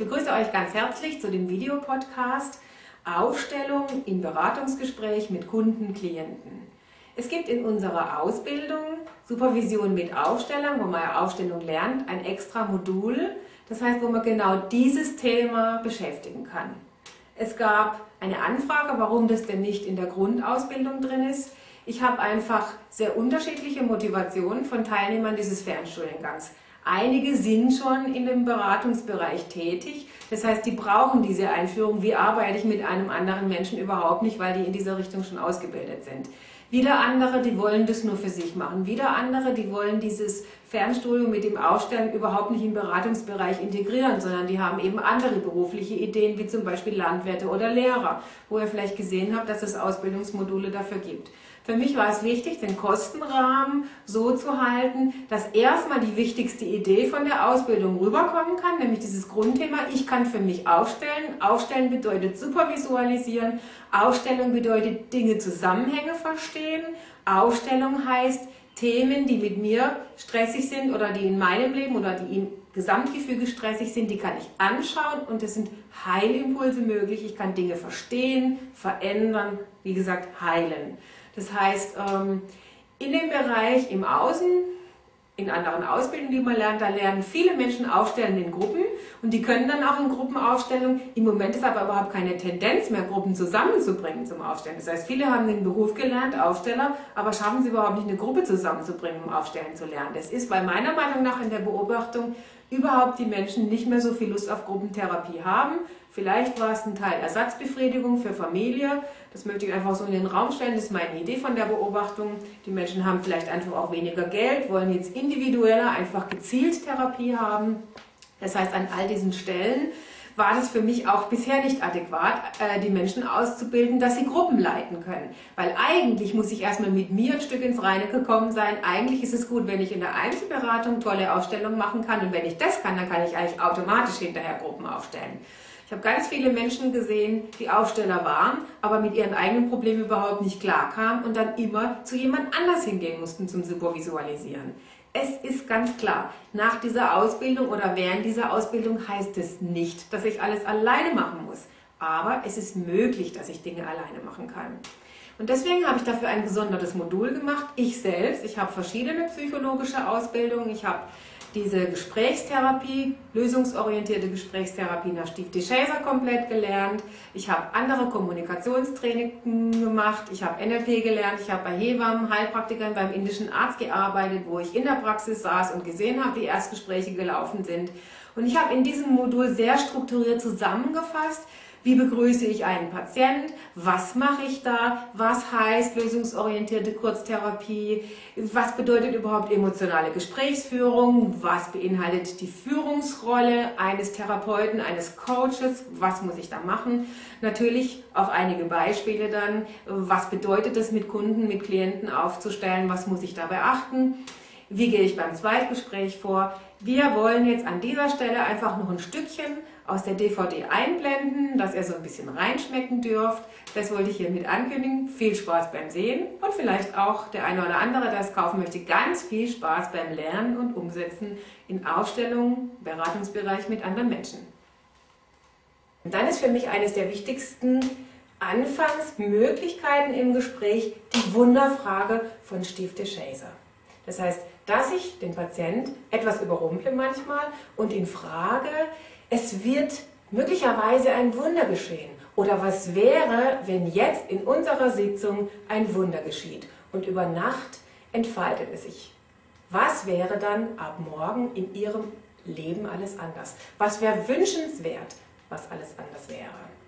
begrüße euch ganz herzlich zu dem Videopodcast Aufstellung im Beratungsgespräch mit Kunden, Klienten. Es gibt in unserer Ausbildung Supervision mit Aufstellern, wo man Aufstellung lernt, ein extra Modul, das heißt, wo man genau dieses Thema beschäftigen kann. Es gab eine Anfrage, warum das denn nicht in der Grundausbildung drin ist. Ich habe einfach sehr unterschiedliche Motivationen von Teilnehmern dieses Fernstudiengangs. Einige sind schon in dem Beratungsbereich tätig. Das heißt, die brauchen diese Einführung, wie arbeite ich mit einem anderen Menschen überhaupt nicht, weil die in dieser Richtung schon ausgebildet sind. Wieder andere, die wollen das nur für sich machen. Wieder andere, die wollen dieses Fernstudium mit dem Aufstellen überhaupt nicht im Beratungsbereich integrieren, sondern die haben eben andere berufliche Ideen, wie zum Beispiel Landwirte oder Lehrer, wo ihr vielleicht gesehen habt, dass es Ausbildungsmodule dafür gibt. Für mich war es wichtig, den Kostenrahmen so zu halten, dass erstmal die wichtigste Idee von der Ausbildung rüberkommen kann, nämlich dieses Grundthema, ich kann für mich aufstellen. Aufstellen bedeutet supervisualisieren. Aufstellung bedeutet Dinge, Zusammenhänge verstehen. Aufstellung heißt, Themen, die mit mir stressig sind oder die in meinem Leben oder die im Gesamtgefüge stressig sind, die kann ich anschauen und es sind Heilimpulse möglich. Ich kann Dinge verstehen, verändern, wie gesagt, heilen. Das heißt, ähm, in dem Bereich im Außen, in anderen Ausbildungen, die man lernt, da lernen viele Menschen aufstellen in Gruppen und die können dann auch in Gruppenaufstellung. Im Moment ist aber überhaupt keine Tendenz mehr, Gruppen zusammenzubringen zum Aufstellen. Das heißt, viele haben den Beruf gelernt, Aufsteller, aber schaffen sie überhaupt nicht, eine Gruppe zusammenzubringen, um Aufstellen zu lernen. Das ist bei meiner Meinung nach in der Beobachtung überhaupt die Menschen nicht mehr so viel Lust auf Gruppentherapie haben. Vielleicht war es ein Teil Ersatzbefriedigung für Familie. Das möchte ich einfach so in den Raum stellen. Das ist meine Idee von der Beobachtung. Die Menschen haben vielleicht einfach auch weniger Geld, wollen jetzt individueller, einfach gezielt Therapie haben. Das heißt, an all diesen Stellen war das für mich auch bisher nicht adäquat, äh, die Menschen auszubilden, dass sie Gruppen leiten können. Weil eigentlich muss ich erstmal mit mir ein Stück ins Reine gekommen sein. Eigentlich ist es gut, wenn ich in der Einzelberatung tolle Aufstellungen machen kann. Und wenn ich das kann, dann kann ich eigentlich automatisch hinterher Gruppen aufstellen. Ich habe ganz viele Menschen gesehen, die Aufsteller waren, aber mit ihren eigenen Problemen überhaupt nicht klarkamen und dann immer zu jemand anders hingehen mussten zum Supervisualisieren. Es ist ganz klar, nach dieser Ausbildung oder während dieser Ausbildung heißt es nicht, dass ich alles alleine machen muss. Aber es ist möglich, dass ich Dinge alleine machen kann. Und deswegen habe ich dafür ein gesondertes Modul gemacht. Ich selbst, ich habe verschiedene psychologische Ausbildungen. Ich habe diese Gesprächstherapie, lösungsorientierte Gesprächstherapie nach Steve DeShazer komplett gelernt. Ich habe andere Kommunikationstraining gemacht. Ich habe NLP gelernt. Ich habe bei Hebammen, Heilpraktikern beim indischen Arzt gearbeitet, wo ich in der Praxis saß und gesehen habe, wie Erstgespräche gelaufen sind. Und ich habe in diesem Modul sehr strukturiert zusammengefasst, wie begrüße ich einen Patient? Was mache ich da? Was heißt lösungsorientierte Kurztherapie? Was bedeutet überhaupt emotionale Gesprächsführung? Was beinhaltet die Führungsrolle eines Therapeuten, eines Coaches? Was muss ich da machen? Natürlich auch einige Beispiele dann. Was bedeutet es, mit Kunden, mit Klienten aufzustellen? Was muss ich da beachten? Wie gehe ich beim Zweitgespräch vor? Wir wollen jetzt an dieser Stelle einfach noch ein Stückchen aus der DVD einblenden, dass ihr so ein bisschen reinschmecken dürft. Das wollte ich hiermit ankündigen. Viel Spaß beim Sehen und vielleicht auch der eine oder andere, der es kaufen möchte, ganz viel Spaß beim Lernen und Umsetzen in Ausstellungen, Beratungsbereich mit anderen Menschen. Und dann ist für mich eines der wichtigsten Anfangsmöglichkeiten im Gespräch die Wunderfrage von Steve DeShazer. Das heißt, dass ich den Patient etwas überrumple manchmal und ihn frage, es wird möglicherweise ein Wunder geschehen. Oder was wäre, wenn jetzt in unserer Sitzung ein Wunder geschieht und über Nacht entfaltet es sich? Was wäre dann ab morgen in Ihrem Leben alles anders? Was wäre wünschenswert, was alles anders wäre?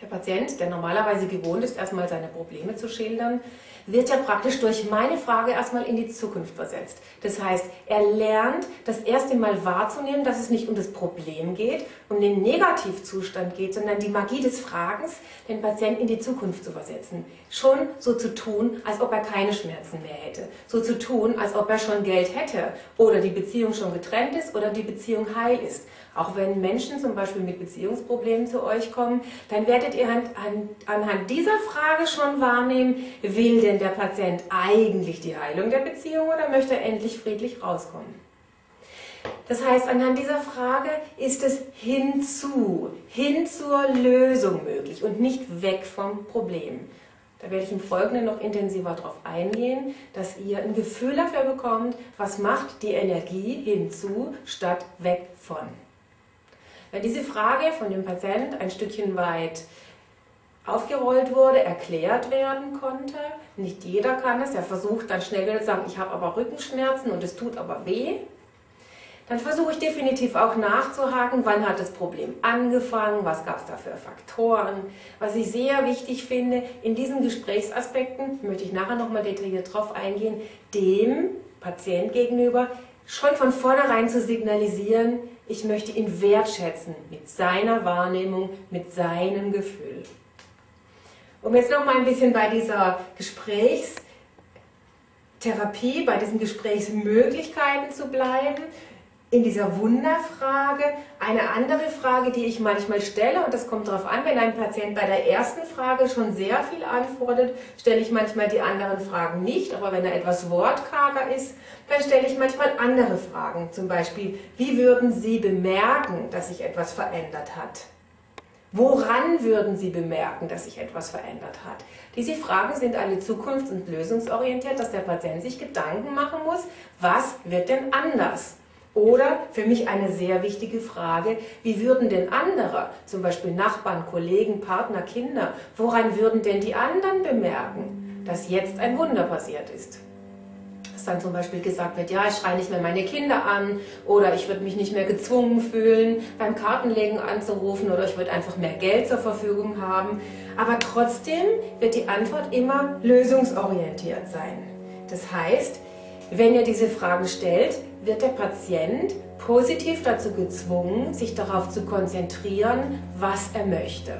Der Patient, der normalerweise gewohnt ist, erstmal seine Probleme zu schildern, wird ja praktisch durch meine Frage erstmal in die Zukunft versetzt. Das heißt, er lernt das erste Mal wahrzunehmen, dass es nicht um das Problem geht, um den Negativzustand geht, sondern die Magie des Fragens, den Patienten in die Zukunft zu versetzen. Schon so zu tun, als ob er keine Schmerzen mehr hätte. So zu tun, als ob er schon Geld hätte oder die Beziehung schon getrennt ist oder die Beziehung heil ist. Auch wenn Menschen zum Beispiel mit Beziehungsproblemen zu euch kommen, dann werdet ihr anhand dieser Frage schon wahrnehmen, will denn der Patient eigentlich die Heilung der Beziehung oder möchte er endlich friedlich rauskommen? Das heißt, anhand dieser Frage ist es hinzu, hin zur Lösung möglich und nicht weg vom Problem. Da werde ich im Folgenden noch intensiver darauf eingehen, dass ihr ein Gefühl dafür bekommt, was macht die Energie hinzu statt weg von. Wenn diese Frage von dem Patient ein Stückchen weit aufgerollt wurde, erklärt werden konnte, nicht jeder kann es, er versucht dann schnell wieder zu sagen, ich habe aber Rückenschmerzen und es tut aber weh, dann versuche ich definitiv auch nachzuhaken, wann hat das Problem angefangen, was gab es da für Faktoren. Was ich sehr wichtig finde, in diesen Gesprächsaspekten, möchte ich nachher nochmal detailliert drauf eingehen, dem Patient gegenüber schon von vornherein zu signalisieren, ich möchte ihn wertschätzen mit seiner Wahrnehmung, mit seinem Gefühl. Um jetzt noch mal ein bisschen bei dieser Gesprächstherapie, bei diesen Gesprächsmöglichkeiten zu bleiben, in dieser Wunderfrage eine andere Frage, die ich manchmal stelle, und das kommt darauf an, wenn ein Patient bei der ersten Frage schon sehr viel antwortet, stelle ich manchmal die anderen Fragen nicht, aber wenn er etwas wortkarger ist, dann stelle ich manchmal andere Fragen, zum Beispiel, wie würden Sie bemerken, dass sich etwas verändert hat? Woran würden Sie bemerken, dass sich etwas verändert hat? Diese Fragen sind alle zukunfts- und lösungsorientiert, dass der Patient sich Gedanken machen muss, was wird denn anders? Oder für mich eine sehr wichtige Frage, wie würden denn andere, zum Beispiel Nachbarn, Kollegen, Partner, Kinder, woran würden denn die anderen bemerken, dass jetzt ein Wunder passiert ist? Dass dann zum Beispiel gesagt wird, ja, ich schreie nicht mehr meine Kinder an oder ich würde mich nicht mehr gezwungen fühlen, beim Kartenlegen anzurufen oder ich würde einfach mehr Geld zur Verfügung haben. Aber trotzdem wird die Antwort immer lösungsorientiert sein. Das heißt, wenn ihr diese Fragen stellt, wird der Patient positiv dazu gezwungen, sich darauf zu konzentrieren, was er möchte.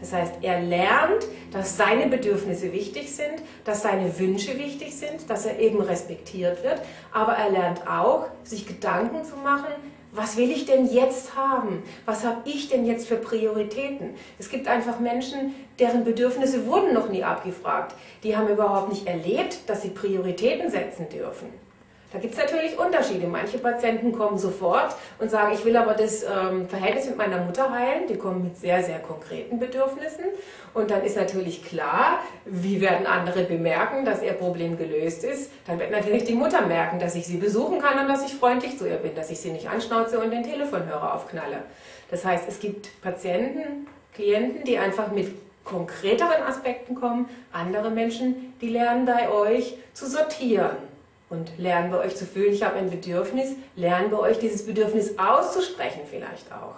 Das heißt, er lernt, dass seine Bedürfnisse wichtig sind, dass seine Wünsche wichtig sind, dass er eben respektiert wird, aber er lernt auch, sich Gedanken zu machen, was will ich denn jetzt haben? Was habe ich denn jetzt für Prioritäten? Es gibt einfach Menschen, deren Bedürfnisse wurden noch nie abgefragt. Die haben überhaupt nicht erlebt, dass sie Prioritäten setzen dürfen. Da gibt es natürlich Unterschiede. Manche Patienten kommen sofort und sagen, ich will aber das ähm, Verhältnis mit meiner Mutter heilen. Die kommen mit sehr, sehr konkreten Bedürfnissen. Und dann ist natürlich klar, wie werden andere bemerken, dass ihr Problem gelöst ist. Dann wird natürlich die Mutter merken, dass ich sie besuchen kann und dass ich freundlich zu ihr bin, dass ich sie nicht anschnauze und den Telefonhörer aufknalle. Das heißt, es gibt Patienten, Klienten, die einfach mit konkreteren Aspekten kommen. Andere Menschen, die lernen bei euch zu sortieren und lernen wir euch zu fühlen, ich habe ein Bedürfnis, lernen wir euch dieses Bedürfnis auszusprechen vielleicht auch.